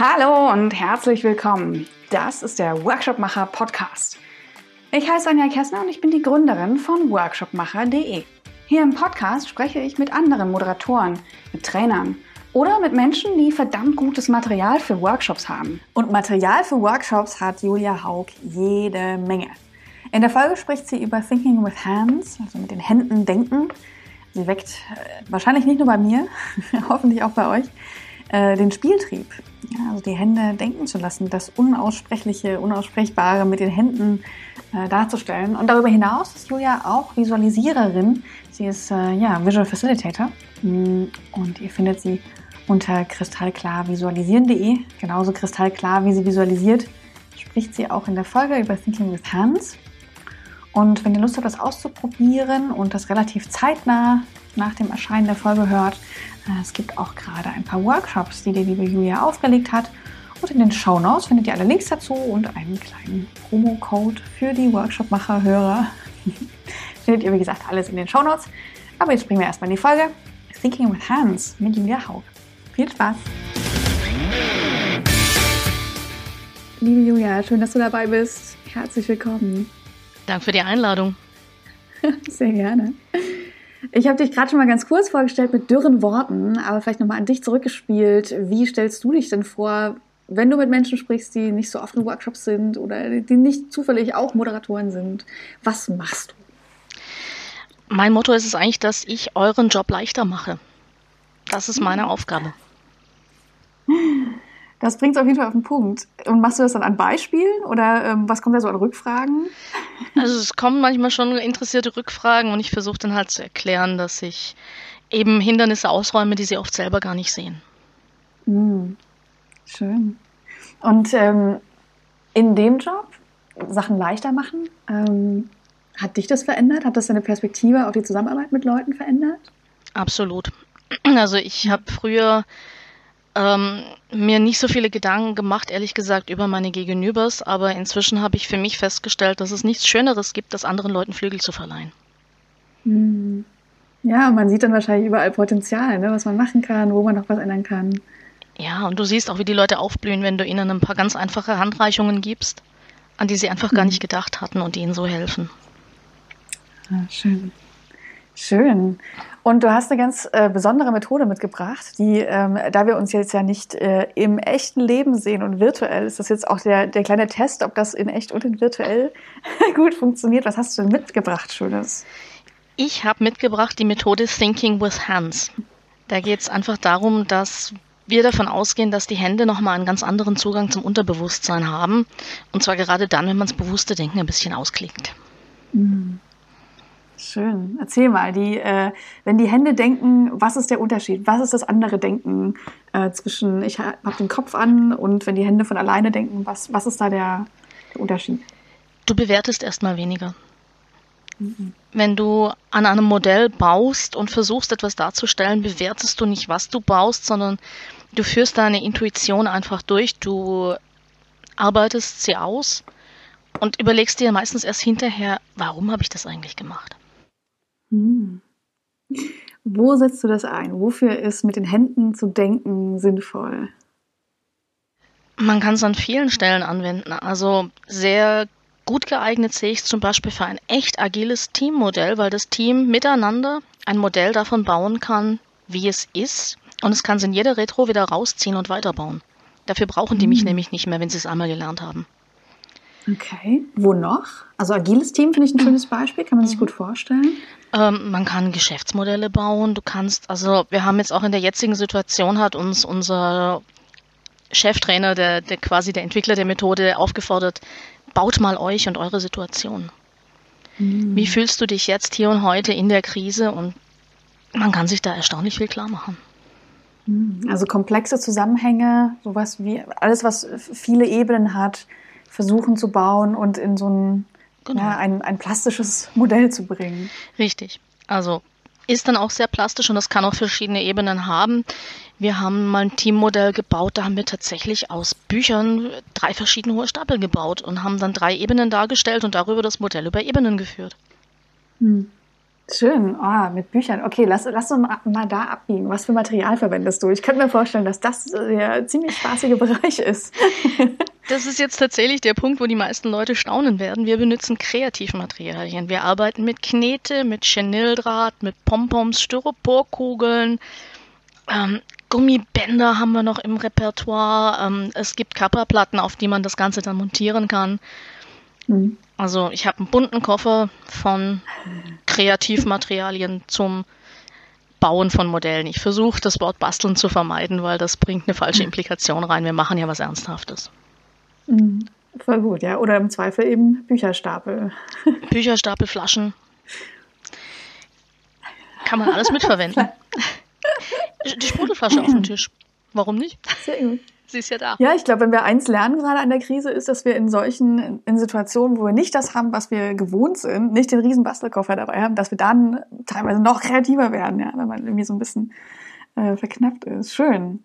Hallo und herzlich willkommen. Das ist der Workshopmacher Podcast. Ich heiße Anja Kessner und ich bin die Gründerin von workshopmacher.de. Hier im Podcast spreche ich mit anderen Moderatoren, mit Trainern oder mit Menschen, die verdammt gutes Material für Workshops haben. Und Material für Workshops hat Julia Haug jede Menge. In der Folge spricht sie über Thinking with Hands, also mit den Händen denken. Sie weckt äh, wahrscheinlich nicht nur bei mir, hoffentlich auch bei euch, äh, den Spieltrieb. Ja, also die Hände denken zu lassen, das Unaussprechliche, Unaussprechbare mit den Händen äh, darzustellen. Und darüber hinaus ist Julia auch Visualisiererin. Sie ist äh, ja, Visual Facilitator mm, und ihr findet sie unter kristallklarvisualisieren.de. Genauso kristallklar, wie sie visualisiert, spricht sie auch in der Folge über Thinking with Hands. Und wenn ihr Lust habt, das auszuprobieren und das relativ zeitnah nach dem Erscheinen der Folge hört, äh, es gibt auch gerade ein paar Workshops, die die liebe Julia aufgelegt hat. Und in den Show Notes findet ihr alle Links dazu und einen kleinen Promo-Code für die Workshop-Macher-Hörer. findet ihr, wie gesagt, alles in den Show Notes. Aber jetzt springen wir erstmal in die Folge Thinking with Hands mit Julia Haug. Viel Spaß! Liebe Julia, schön, dass du dabei bist. Herzlich willkommen. Danke für die Einladung. Sehr gerne. Ich habe dich gerade schon mal ganz kurz vorgestellt mit dürren Worten, aber vielleicht nochmal an dich zurückgespielt. Wie stellst du dich denn vor, wenn du mit Menschen sprichst, die nicht so oft in Workshops sind oder die nicht zufällig auch Moderatoren sind? Was machst du? Mein Motto ist es eigentlich, dass ich euren Job leichter mache. Das ist meine Aufgabe. Das bringt es auf jeden Fall auf den Punkt. Und machst du das dann an Beispielen oder ähm, was kommt da so an Rückfragen? Also es kommen manchmal schon interessierte Rückfragen und ich versuche dann halt zu erklären, dass ich eben Hindernisse ausräume, die sie oft selber gar nicht sehen. Mm, schön. Und ähm, in dem Job Sachen leichter machen, ähm, hat dich das verändert? Hat das deine Perspektive auf die Zusammenarbeit mit Leuten verändert? Absolut. Also ich habe früher ähm, mir nicht so viele Gedanken gemacht, ehrlich gesagt, über meine Gegenübers, aber inzwischen habe ich für mich festgestellt, dass es nichts Schöneres gibt, als anderen Leuten Flügel zu verleihen. Hm. Ja, man sieht dann wahrscheinlich überall Potenzial, ne, was man machen kann, wo man noch was ändern kann. Ja, und du siehst auch, wie die Leute aufblühen, wenn du ihnen ein paar ganz einfache Handreichungen gibst, an die sie einfach gar hm. nicht gedacht hatten und ihnen so helfen. Ah, schön. Schön. Und du hast eine ganz äh, besondere Methode mitgebracht, die, ähm, da wir uns jetzt ja nicht äh, im echten Leben sehen und virtuell, ist das jetzt auch der, der kleine Test, ob das in echt und in virtuell gut funktioniert. Was hast du denn mitgebracht, Schönes? Ich habe mitgebracht die Methode Thinking with Hands. Da geht es einfach darum, dass wir davon ausgehen, dass die Hände nochmal einen ganz anderen Zugang zum Unterbewusstsein haben. Und zwar gerade dann, wenn man das bewusste Denken ein bisschen ausklingt. Mhm. Schön. Erzähl mal, die, äh, wenn die Hände denken, was ist der Unterschied? Was ist das andere Denken äh, zwischen, ich habe den Kopf an und wenn die Hände von alleine denken, was, was ist da der, der Unterschied? Du bewertest erstmal weniger. Mhm. Wenn du an einem Modell baust und versuchst etwas darzustellen, bewertest du nicht, was du baust, sondern du führst deine Intuition einfach durch, du arbeitest sie aus und überlegst dir meistens erst hinterher, warum habe ich das eigentlich gemacht? Hm. Wo setzt du das ein? Wofür ist mit den Händen zu denken sinnvoll? Man kann es an vielen Stellen anwenden. Also sehr gut geeignet sehe ich es zum Beispiel für ein echt agiles Teammodell, weil das Team miteinander ein Modell davon bauen kann, wie es ist. Und es kann es in jeder Retro wieder rausziehen und weiterbauen. Dafür brauchen die mich hm. nämlich nicht mehr, wenn sie es einmal gelernt haben. Okay. Wo noch? Also agiles Team finde ich ein schönes Beispiel, kann man sich gut vorstellen. Ähm, man kann Geschäftsmodelle bauen. Du kannst, also wir haben jetzt auch in der jetzigen Situation hat uns unser Cheftrainer, der, der quasi der Entwickler der Methode aufgefordert, baut mal euch und eure Situation. Mhm. Wie fühlst du dich jetzt hier und heute in der Krise? Und man kann sich da erstaunlich viel klar machen. Hm. Also komplexe Zusammenhänge, sowas wie alles, was viele Ebenen hat, versuchen zu bauen und in so ein, genau. ja, ein, ein plastisches Modell zu bringen. Richtig. Also ist dann auch sehr plastisch und das kann auch verschiedene Ebenen haben. Wir haben mal ein Teammodell gebaut, da haben wir tatsächlich aus Büchern drei verschiedene hohe Stapel gebaut und haben dann drei Ebenen dargestellt und darüber das Modell über Ebenen geführt. Hm. Schön, oh, mit Büchern. Okay, lass, lass uns mal, da abbiegen. Was für Material verwendest du? Ich könnte mir vorstellen, dass das der ziemlich spaßige Bereich ist. Das ist jetzt tatsächlich der Punkt, wo die meisten Leute staunen werden. Wir benutzen Kreativmaterialien. Wir arbeiten mit Knete, mit Chenildraht, mit Pompoms, Styroporkugeln, ähm, Gummibänder haben wir noch im Repertoire. Ähm, es gibt Kapperplatten, auf die man das Ganze dann montieren kann. Mhm. Also ich habe einen bunten Koffer von Kreativmaterialien zum Bauen von Modellen. Ich versuche das Wort basteln zu vermeiden, weil das bringt eine falsche Implikation rein. Wir machen ja was Ernsthaftes. Mhm. Voll gut, ja. Oder im Zweifel eben Bücherstapel. Bücherstapel, Flaschen. Kann man alles mitverwenden. Die Sprudelflasche auf dem Tisch. Warum nicht? Sehr gut. Sie ist ja da. Ja, ich glaube, wenn wir eins lernen gerade an der Krise, ist, dass wir in solchen, in Situationen, wo wir nicht das haben, was wir gewohnt sind, nicht den riesen Bastelkoffer dabei haben, dass wir dann teilweise noch kreativer werden, ja, wenn man irgendwie so ein bisschen äh, verknappt ist. Schön.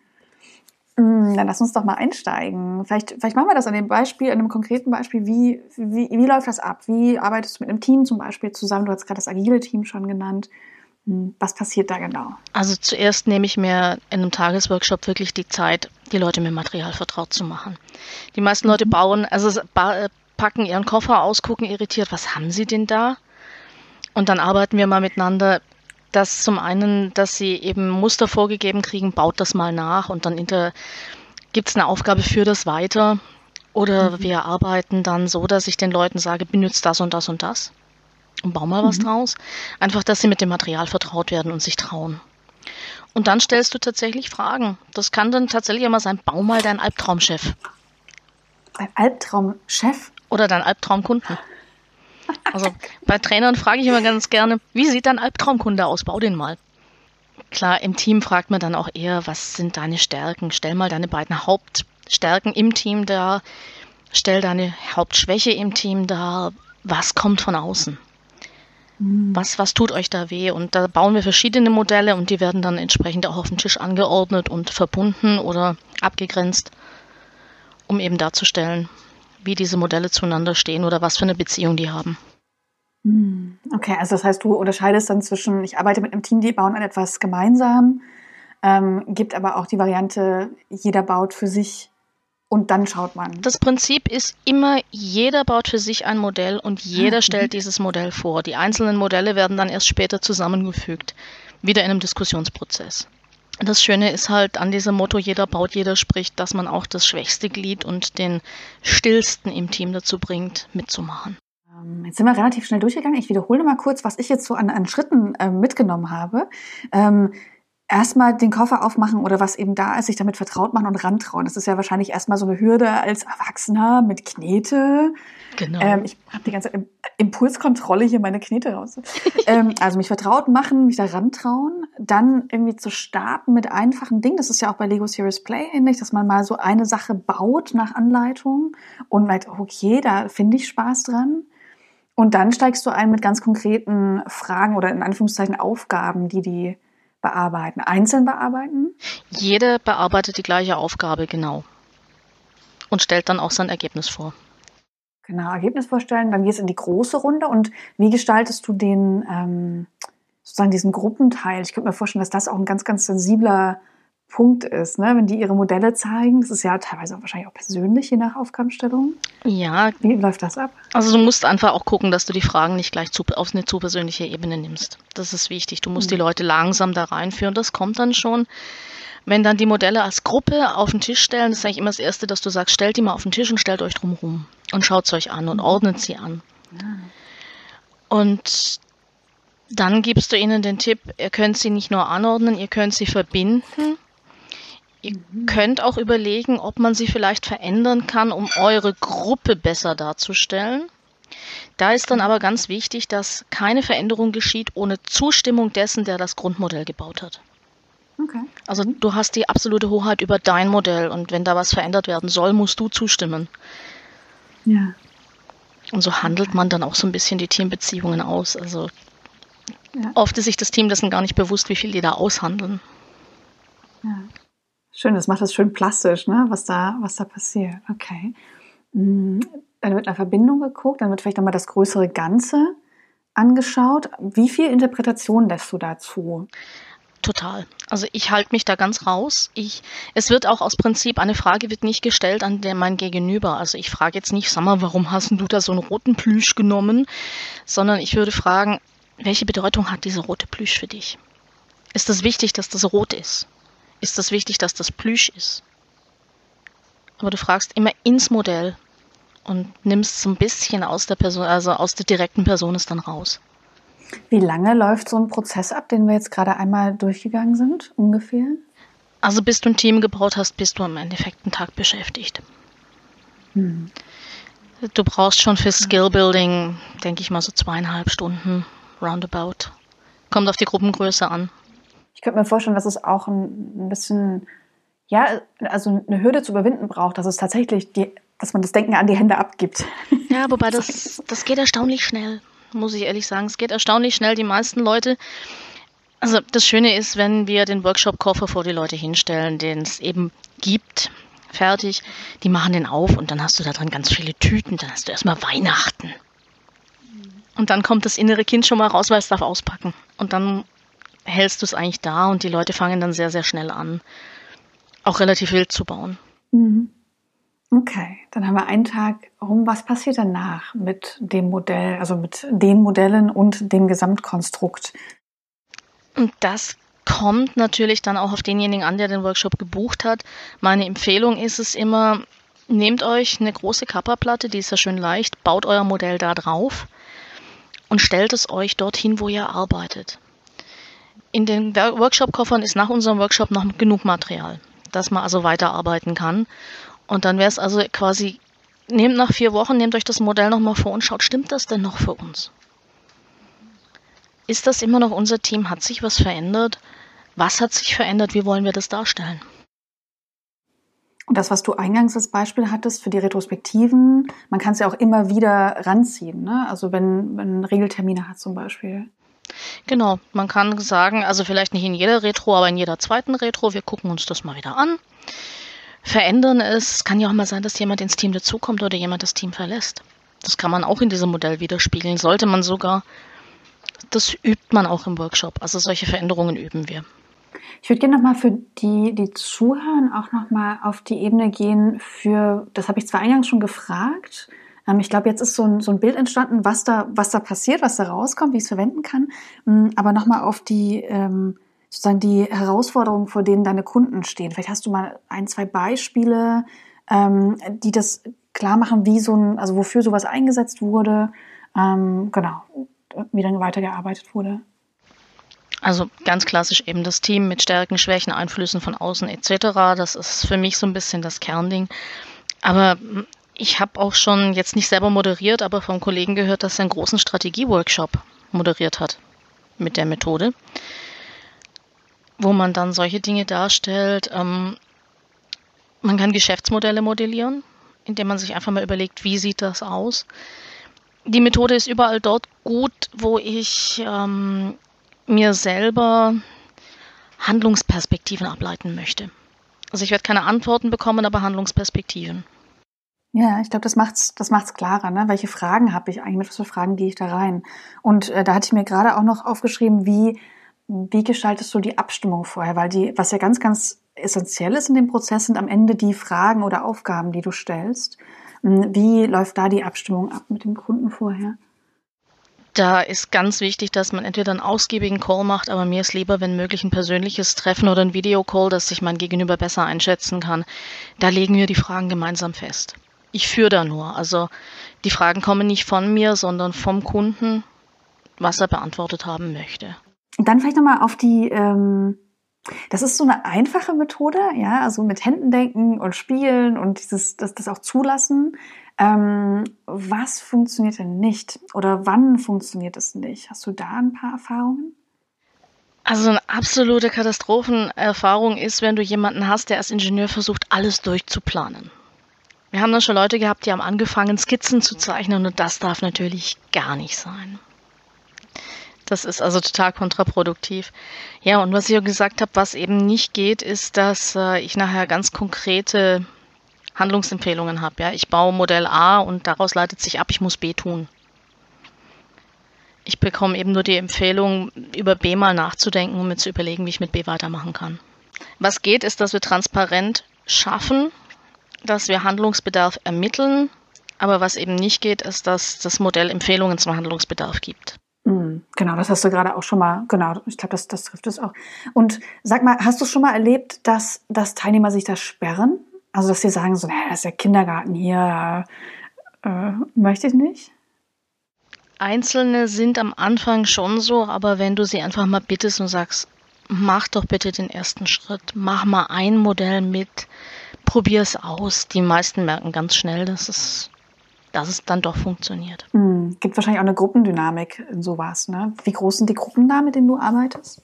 Mm, dann lass uns doch mal einsteigen. Vielleicht, vielleicht machen wir das an dem Beispiel, an einem konkreten Beispiel. Wie, wie, wie läuft das ab? Wie arbeitest du mit einem Team zum Beispiel zusammen? Du hast gerade das agile Team schon genannt. Hm, was passiert da genau? Also zuerst nehme ich mir in einem Tagesworkshop wirklich die Zeit, die Leute mit Material vertraut zu machen. Die meisten Leute mhm. bauen, also packen ihren Koffer aus, gucken irritiert, was haben sie denn da? Und dann arbeiten wir mal miteinander. Das zum einen, dass sie eben Muster vorgegeben kriegen, baut das mal nach und dann gibt es eine Aufgabe für das weiter. Oder mhm. wir arbeiten dann so, dass ich den Leuten sage, benutzt das und das und das und bau mal was mhm. draus. Einfach, dass sie mit dem Material vertraut werden und sich trauen. Und dann stellst du tatsächlich Fragen. Das kann dann tatsächlich immer sein, bau mal deinen Albtraumchef. Dein Albtraumchef? Oder dein Albtraumkunden. Also bei Trainern frage ich immer ganz gerne, wie sieht dein Albtraumkunde aus? Bau den mal. Klar, im Team fragt man dann auch eher, was sind deine Stärken? Stell mal deine beiden Hauptstärken im Team dar. Stell deine Hauptschwäche im Team dar. Was kommt von außen? Mhm. Was, was tut euch da weh? Und da bauen wir verschiedene Modelle und die werden dann entsprechend auch auf dem Tisch angeordnet und verbunden oder abgegrenzt, um eben darzustellen, wie diese Modelle zueinander stehen oder was für eine Beziehung die haben. Mhm. Okay, also das heißt, du unterscheidest dann zwischen, ich arbeite mit einem Team, die bauen an etwas gemeinsam, ähm, gibt aber auch die Variante, jeder baut für sich und dann schaut man. Das Prinzip ist immer, jeder baut für sich ein Modell und jeder mhm. stellt dieses Modell vor. Die einzelnen Modelle werden dann erst später zusammengefügt, wieder in einem Diskussionsprozess. Das Schöne ist halt an diesem Motto, jeder baut, jeder spricht, dass man auch das schwächste Glied und den stillsten im Team dazu bringt, mitzumachen. Ähm, jetzt sind wir relativ schnell durchgegangen. Ich wiederhole mal kurz, was ich jetzt so an, an Schritten äh, mitgenommen habe. Ähm, erstmal den Koffer aufmachen oder was eben da ist, sich damit vertraut machen und rantrauen. Das ist ja wahrscheinlich erstmal so eine Hürde als Erwachsener mit Knete. Genau. Ähm, ich habe die ganze Impulskontrolle hier meine Knete raus. ähm, also mich vertraut machen, mich da rantrauen, dann irgendwie zu starten mit einfachen Dingen. Das ist ja auch bei Lego Serious Play ähnlich, dass man mal so eine Sache baut nach Anleitung und merkt, okay, da finde ich Spaß dran. Und dann steigst du ein mit ganz konkreten Fragen oder in Anführungszeichen Aufgaben, die die bearbeiten? Einzeln bearbeiten? Jeder bearbeitet die gleiche Aufgabe, genau. Und stellt dann auch sein Ergebnis vor. Genau, Ergebnis vorstellen. Dann gehst du in die große Runde. Und wie gestaltest du den, ähm, sozusagen diesen Gruppenteil? Ich könnte mir vorstellen, dass das auch ein ganz, ganz sensibler Punkt ist, ne? wenn die ihre Modelle zeigen. Das ist ja teilweise auch wahrscheinlich auch persönlich, je nach Aufgabenstellung. Ja. Wie läuft das ab? Also du musst einfach auch gucken, dass du die Fragen nicht gleich zu, auf eine zu persönliche Ebene nimmst. Das ist wichtig. Du musst mhm. die Leute langsam da reinführen. Das kommt dann schon. Wenn dann die Modelle als Gruppe auf den Tisch stellen, das ist eigentlich immer das Erste, dass du sagst, stellt die mal auf den Tisch und stellt euch drum rum und schaut es euch an und mhm. ordnet sie an. Ja. Und dann gibst du ihnen den Tipp, ihr könnt sie nicht nur anordnen, ihr könnt sie verbinden Ihr könnt auch überlegen, ob man sie vielleicht verändern kann, um eure Gruppe besser darzustellen. Da ist dann aber ganz wichtig, dass keine Veränderung geschieht ohne Zustimmung dessen, der das Grundmodell gebaut hat. Okay. Also du hast die absolute Hoheit über dein Modell und wenn da was verändert werden soll, musst du zustimmen. Ja. Und so handelt man dann auch so ein bisschen die Teambeziehungen aus. Also ja. oft ist sich das Team dessen gar nicht bewusst, wie viel die da aushandeln. Ja. Schön, das macht das schön plastisch, ne? was, da, was da passiert. Okay. Mm, dann wird nach Verbindung geguckt, dann wird vielleicht nochmal das größere Ganze angeschaut. Wie viel Interpretation lässt du dazu? Total. Also ich halte mich da ganz raus. Ich, es wird auch aus Prinzip, eine Frage wird nicht gestellt an der mein Gegenüber. Also ich frage jetzt nicht, sag mal, warum hast du da so einen roten Plüsch genommen? Sondern ich würde fragen, welche Bedeutung hat diese rote Plüsch für dich? Ist es wichtig, dass das rot ist? Ist es wichtig, dass das Plüsch ist? Aber du fragst immer ins Modell und nimmst so ein bisschen aus der Person, also aus der direkten Person ist dann raus. Wie lange läuft so ein Prozess ab, den wir jetzt gerade einmal durchgegangen sind, ungefähr? Also bis du ein Team gebaut hast, bist du im Endeffekt einen Tag beschäftigt. Hm. Du brauchst schon für Skillbuilding, denke ich mal, so zweieinhalb Stunden roundabout. Kommt auf die Gruppengröße an. Ich könnte mir vorstellen, dass es auch ein, ein bisschen, ja, also eine Hürde zu überwinden braucht, dass es tatsächlich die, dass man das Denken an die Hände abgibt. Ja, wobei das, das geht erstaunlich schnell muss ich ehrlich sagen. Es geht erstaunlich schnell. Die meisten Leute, also das Schöne ist, wenn wir den Workshop-Koffer vor die Leute hinstellen, den es eben gibt, fertig, die machen den auf und dann hast du da drin ganz viele Tüten, dann hast du erstmal Weihnachten. Und dann kommt das innere Kind schon mal raus, weil es darf auspacken. Und dann hältst du es eigentlich da und die Leute fangen dann sehr, sehr schnell an, auch relativ wild zu bauen. Mhm. Okay, dann haben wir einen Tag rum. Was passiert danach mit dem Modell, also mit den Modellen und dem Gesamtkonstrukt? Und das kommt natürlich dann auch auf denjenigen an, der den Workshop gebucht hat. Meine Empfehlung ist es immer, nehmt euch eine große Kapperplatte, die ist ja schön leicht, baut euer Modell da drauf und stellt es euch dorthin, wo ihr arbeitet. In den Workshop-Koffern ist nach unserem Workshop noch genug Material, dass man also weiterarbeiten kann. Und dann wäre es also quasi, nehmt nach vier Wochen, nehmt euch das Modell nochmal vor und schaut, stimmt das denn noch für uns? Ist das immer noch unser Team? Hat sich was verändert? Was hat sich verändert? Wie wollen wir das darstellen? Und das, was du eingangs als Beispiel hattest für die Retrospektiven, man kann es ja auch immer wieder ranziehen, ne? Also wenn man Regeltermine hat zum Beispiel. Genau, man kann sagen, also vielleicht nicht in jeder Retro, aber in jeder zweiten Retro, wir gucken uns das mal wieder an verändern es. Kann ja auch mal sein, dass jemand ins Team dazukommt oder jemand das Team verlässt. Das kann man auch in diesem Modell widerspiegeln. Sollte man sogar, das übt man auch im Workshop. Also solche Veränderungen üben wir. Ich würde gerne nochmal für die, die zuhören, auch nochmal auf die Ebene gehen für, das habe ich zwar eingangs schon gefragt, ich glaube, jetzt ist so ein, so ein Bild entstanden, was da, was da passiert, was da rauskommt, wie ich es verwenden kann. Mm, aber nochmal auf die, ähm, sozusagen die Herausforderungen, vor denen deine Kunden stehen. Vielleicht hast du mal ein, zwei Beispiele, ähm, die das klar machen, wie so ein, also wofür sowas eingesetzt wurde, ähm, genau, wie dann weitergearbeitet wurde. Also ganz klassisch eben das Team mit Stärken, Schwächen, Einflüssen von außen etc. Das ist für mich so ein bisschen das Kernding. Aber ich habe auch schon jetzt nicht selber moderiert, aber vom Kollegen gehört, dass er einen großen Strategieworkshop moderiert hat mit der Methode wo man dann solche Dinge darstellt. Ähm, man kann Geschäftsmodelle modellieren, indem man sich einfach mal überlegt, wie sieht das aus. Die Methode ist überall dort gut, wo ich ähm, mir selber Handlungsperspektiven ableiten möchte. Also ich werde keine Antworten bekommen, aber Handlungsperspektiven. Ja, ich glaube, das macht's, das macht's klarer. Ne? Welche Fragen habe ich eigentlich? Mit was für Fragen gehe ich da rein? Und äh, da hatte ich mir gerade auch noch aufgeschrieben, wie wie gestaltest du die Abstimmung vorher? Weil die, was ja ganz, ganz essentiell ist in dem Prozess, sind am Ende die Fragen oder Aufgaben, die du stellst. Hm, wie läuft da die Abstimmung ab mit dem Kunden vorher? Da ist ganz wichtig, dass man entweder einen ausgiebigen Call macht, aber mir ist lieber, wenn möglich, ein persönliches Treffen oder ein Videocall, dass sich mein Gegenüber besser einschätzen kann. Da legen wir die Fragen gemeinsam fest. Ich führe da nur. Also die Fragen kommen nicht von mir, sondern vom Kunden, was er beantwortet haben möchte. Dann vielleicht nochmal auf die, ähm, das ist so eine einfache Methode, ja, also mit Händen denken und spielen und dieses, das, das auch zulassen. Ähm, was funktioniert denn nicht? Oder wann funktioniert es nicht? Hast du da ein paar Erfahrungen? Also eine absolute Katastrophenerfahrung ist, wenn du jemanden hast, der als Ingenieur versucht, alles durchzuplanen. Wir haben dann schon Leute gehabt, die haben angefangen, Skizzen zu zeichnen und das darf natürlich gar nicht sein. Das ist also total kontraproduktiv. Ja, und was ich auch gesagt habe, was eben nicht geht, ist, dass äh, ich nachher ganz konkrete Handlungsempfehlungen habe. Ja, ich baue Modell A und daraus leitet sich ab, ich muss B tun. Ich bekomme eben nur die Empfehlung, über B mal nachzudenken und mir zu überlegen, wie ich mit B weitermachen kann. Was geht, ist, dass wir transparent schaffen, dass wir Handlungsbedarf ermitteln, aber was eben nicht geht, ist, dass das Modell Empfehlungen zum Handlungsbedarf gibt. Mhm, genau, das hast du gerade auch schon mal, genau, ich glaube, das, das trifft es auch. Und sag mal, hast du schon mal erlebt, dass, dass Teilnehmer sich da sperren? Also, dass sie sagen so, naja, das ist ja Kindergarten hier, äh, möchte ich nicht? Einzelne sind am Anfang schon so, aber wenn du sie einfach mal bittest und sagst, mach doch bitte den ersten Schritt, mach mal ein Modell mit, probier es aus. Die meisten merken ganz schnell, dass es, dass es dann doch funktioniert. Mhm. Gibt wahrscheinlich auch eine Gruppendynamik in sowas. Ne? Wie groß sind die Gruppen da, mit denen du arbeitest?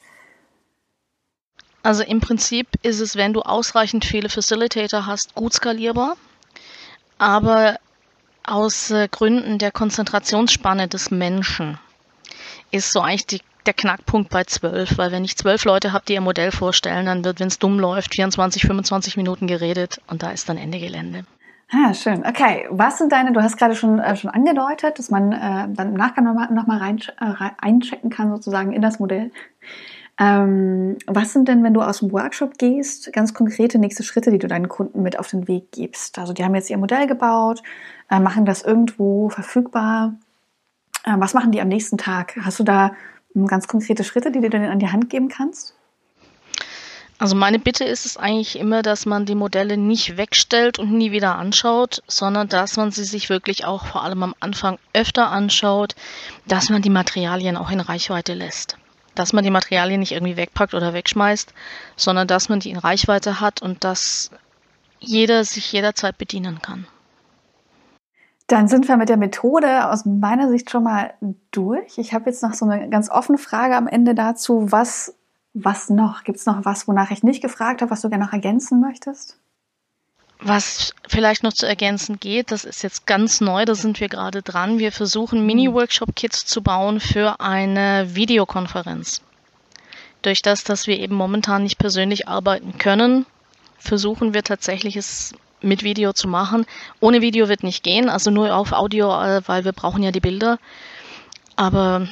Also im Prinzip ist es, wenn du ausreichend viele Facilitator hast, gut skalierbar. Aber aus äh, Gründen der Konzentrationsspanne des Menschen ist so eigentlich die, der Knackpunkt bei zwölf, weil wenn ich zwölf Leute habe, die ihr Modell vorstellen, dann wird, wenn es dumm läuft, 24, 25 Minuten geredet und da ist dann Ende Gelände. Ah, schön. Okay, was sind deine, du hast gerade schon, äh, schon angedeutet, dass man äh, dann im Nachgang nochmal noch mal rein, äh, einchecken kann, sozusagen in das Modell. Ähm, was sind denn, wenn du aus dem Workshop gehst, ganz konkrete nächste Schritte, die du deinen Kunden mit auf den Weg gibst? Also die haben jetzt ihr Modell gebaut, äh, machen das irgendwo verfügbar. Äh, was machen die am nächsten Tag? Hast du da ganz konkrete Schritte, die du dann an die Hand geben kannst? Also meine Bitte ist es eigentlich immer, dass man die Modelle nicht wegstellt und nie wieder anschaut, sondern dass man sie sich wirklich auch vor allem am Anfang öfter anschaut, dass man die Materialien auch in Reichweite lässt dass man die Materialien nicht irgendwie wegpackt oder wegschmeißt, sondern dass man die in Reichweite hat und dass jeder sich jederzeit bedienen kann. Dann sind wir mit der Methode aus meiner Sicht schon mal durch. Ich habe jetzt noch so eine ganz offene Frage am Ende dazu. Was, was noch? Gibt es noch was, wonach ich nicht gefragt habe, was du gerne noch ergänzen möchtest? Was vielleicht noch zu ergänzen geht, das ist jetzt ganz neu, da sind wir gerade dran. Wir versuchen Mini-Workshop-Kits zu bauen für eine Videokonferenz. Durch das, dass wir eben momentan nicht persönlich arbeiten können, versuchen wir tatsächlich es mit Video zu machen. Ohne Video wird nicht gehen, also nur auf Audio, äh, weil wir brauchen ja die Bilder. Aber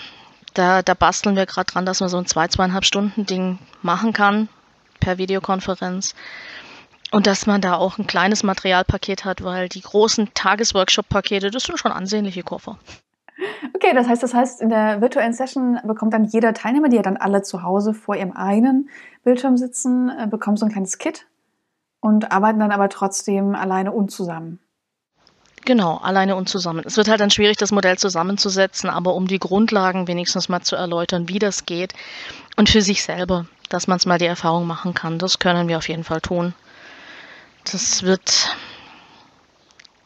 da, da basteln wir gerade dran, dass man so ein zwei, zweieinhalb Stunden Ding machen kann per Videokonferenz. Und dass man da auch ein kleines Materialpaket hat, weil die großen Tagesworkshop-Pakete, das sind schon ansehnliche Koffer. Okay, das heißt, das heißt, in der virtuellen Session bekommt dann jeder Teilnehmer, die ja dann alle zu Hause vor ihrem eigenen Bildschirm sitzen, äh, bekommt so ein kleines Kit und arbeiten dann aber trotzdem alleine und zusammen. Genau, alleine und zusammen. Es wird halt dann schwierig, das Modell zusammenzusetzen, aber um die Grundlagen wenigstens mal zu erläutern, wie das geht und für sich selber, dass man es mal die Erfahrung machen kann, das können wir auf jeden Fall tun das wird,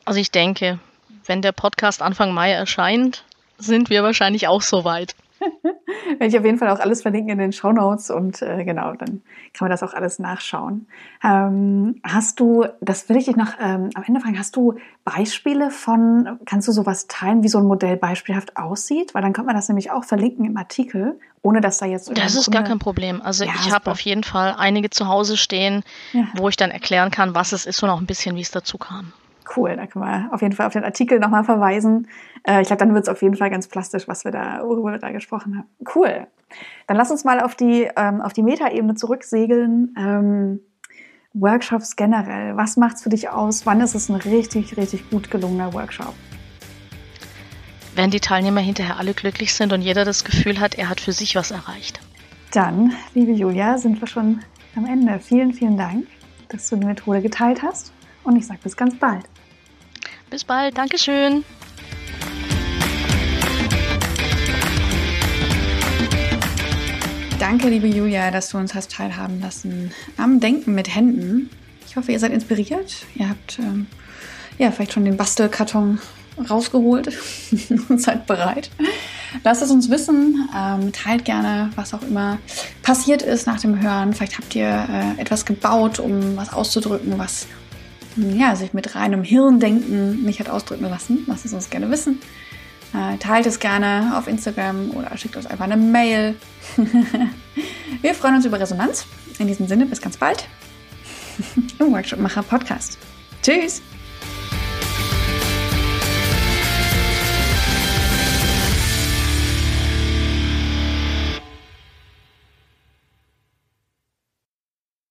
also ich denke, wenn der Podcast Anfang Mai erscheint, sind wir wahrscheinlich auch so weit. Werde ich auf jeden Fall auch alles verlinken in den Show Notes und äh, genau, dann kann man das auch alles nachschauen. Ähm, hast du, das will ich dich noch ähm, am Ende fragen, hast du Beispiele von, kannst du sowas teilen, wie so ein Modell beispielhaft aussieht? Weil dann könnte man das nämlich auch verlinken im Artikel, ohne dass da jetzt. Das ist gar kein Problem. Also ja, ich habe auf jeden Fall einige zu Hause stehen, ja. wo ich dann erklären kann, was es ist und auch ein bisschen, wie es dazu kam. Cool, da können wir auf jeden Fall auf den Artikel nochmal verweisen. Äh, ich glaube, dann wird es auf jeden Fall ganz plastisch, was wir da, worüber wir da gesprochen haben. Cool. Dann lass uns mal auf die, ähm, auf die Metaebene zurücksegeln. Ähm, Workshops generell. Was macht es für dich aus? Wann ist es ein richtig, richtig gut gelungener Workshop? Wenn die Teilnehmer hinterher alle glücklich sind und jeder das Gefühl hat, er hat für sich was erreicht. Dann, liebe Julia, sind wir schon am Ende. Vielen, vielen Dank, dass du die Methode geteilt hast. Und ich sage bis ganz bald. Bis bald. Dankeschön. Danke, liebe Julia, dass du uns hast teilhaben lassen am Denken mit Händen. Ich hoffe, ihr seid inspiriert. Ihr habt ähm, ja vielleicht schon den Bastelkarton rausgeholt und seid bereit. Lasst es uns wissen. Ähm, teilt gerne, was auch immer passiert ist nach dem Hören. Vielleicht habt ihr äh, etwas gebaut, um was auszudrücken, was ja, sich mit reinem Hirndenken nicht hat ausdrücken lassen. Lasst es uns gerne wissen. Äh, teilt es gerne auf Instagram oder schickt uns einfach eine Mail. Wir freuen uns über Resonanz. In diesem Sinne, bis ganz bald im Workshop Macher Podcast. Tschüss!